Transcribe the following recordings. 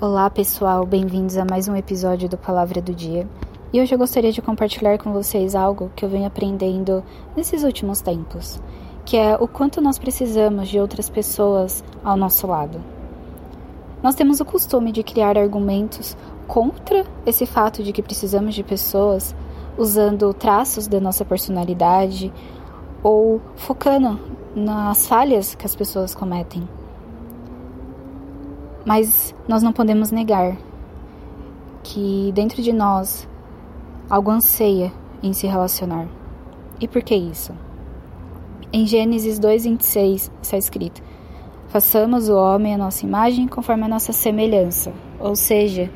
Olá pessoal, bem-vindos a mais um episódio do Palavra do Dia. E hoje eu gostaria de compartilhar com vocês algo que eu venho aprendendo nesses últimos tempos, que é o quanto nós precisamos de outras pessoas ao nosso lado. Nós temos o costume de criar argumentos contra esse fato de que precisamos de pessoas, usando traços da nossa personalidade ou focando nas falhas que as pessoas cometem. Mas nós não podemos negar que dentro de nós algo anseia em se relacionar. E por que isso? Em Gênesis 2:26 está escrito: Façamos o homem a nossa imagem conforme a nossa semelhança. Ou seja,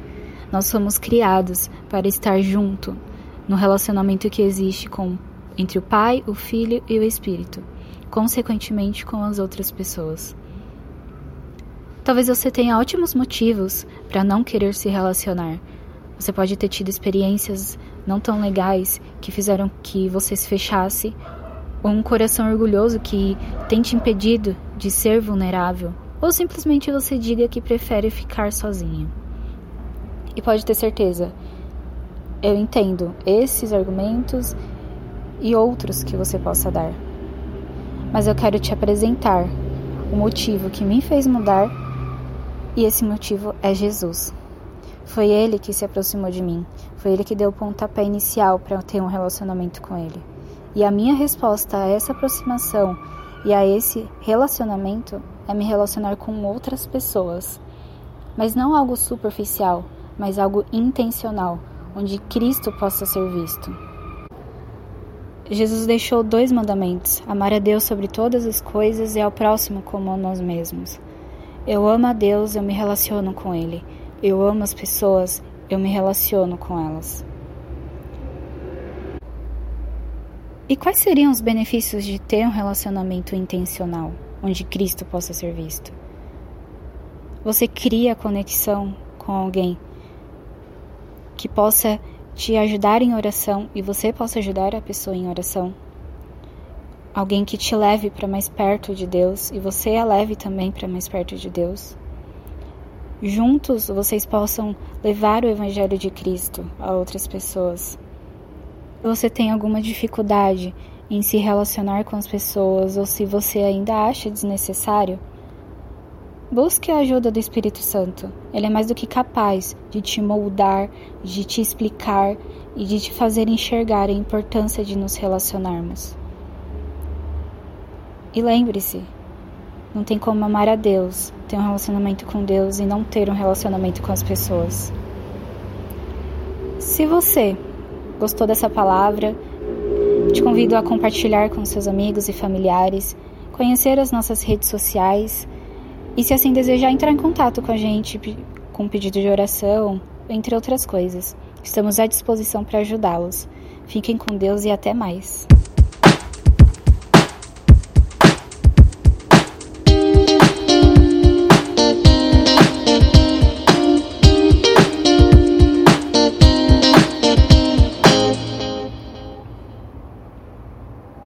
nós somos criados para estar junto no relacionamento que existe com entre o Pai, o Filho e o Espírito, consequentemente com as outras pessoas. Talvez você tenha ótimos motivos para não querer se relacionar. Você pode ter tido experiências não tão legais que fizeram que você se fechasse, ou um coração orgulhoso que tem te impedido de ser vulnerável, ou simplesmente você diga que prefere ficar sozinho. E pode ter certeza, eu entendo esses argumentos e outros que você possa dar. Mas eu quero te apresentar o motivo que me fez mudar e esse motivo é Jesus. Foi ele que se aproximou de mim, foi ele que deu o pontapé inicial para eu ter um relacionamento com ele. E a minha resposta a essa aproximação e a esse relacionamento é me relacionar com outras pessoas. Mas não algo superficial, mas algo intencional, onde Cristo possa ser visto. Jesus deixou dois mandamentos: amar a Deus sobre todas as coisas e ao próximo como a nós mesmos. Eu amo a Deus, eu me relaciono com Ele. Eu amo as pessoas, eu me relaciono com elas. E quais seriam os benefícios de ter um relacionamento intencional, onde Cristo possa ser visto? Você cria conexão com alguém que possa te ajudar em oração e você possa ajudar a pessoa em oração alguém que te leve para mais perto de Deus e você a leve também para mais perto de Deus. Juntos vocês possam levar o Evangelho de Cristo a outras pessoas. Se você tem alguma dificuldade em se relacionar com as pessoas ou se você ainda acha desnecessário, busque a ajuda do Espírito Santo. Ele é mais do que capaz de te moldar, de te explicar e de te fazer enxergar a importância de nos relacionarmos. E lembre-se, não tem como amar a Deus, ter um relacionamento com Deus e não ter um relacionamento com as pessoas. Se você gostou dessa palavra, te convido a compartilhar com seus amigos e familiares, conhecer as nossas redes sociais e, se assim desejar, entrar em contato com a gente com pedido de oração, entre outras coisas. Estamos à disposição para ajudá-los. Fiquem com Deus e até mais.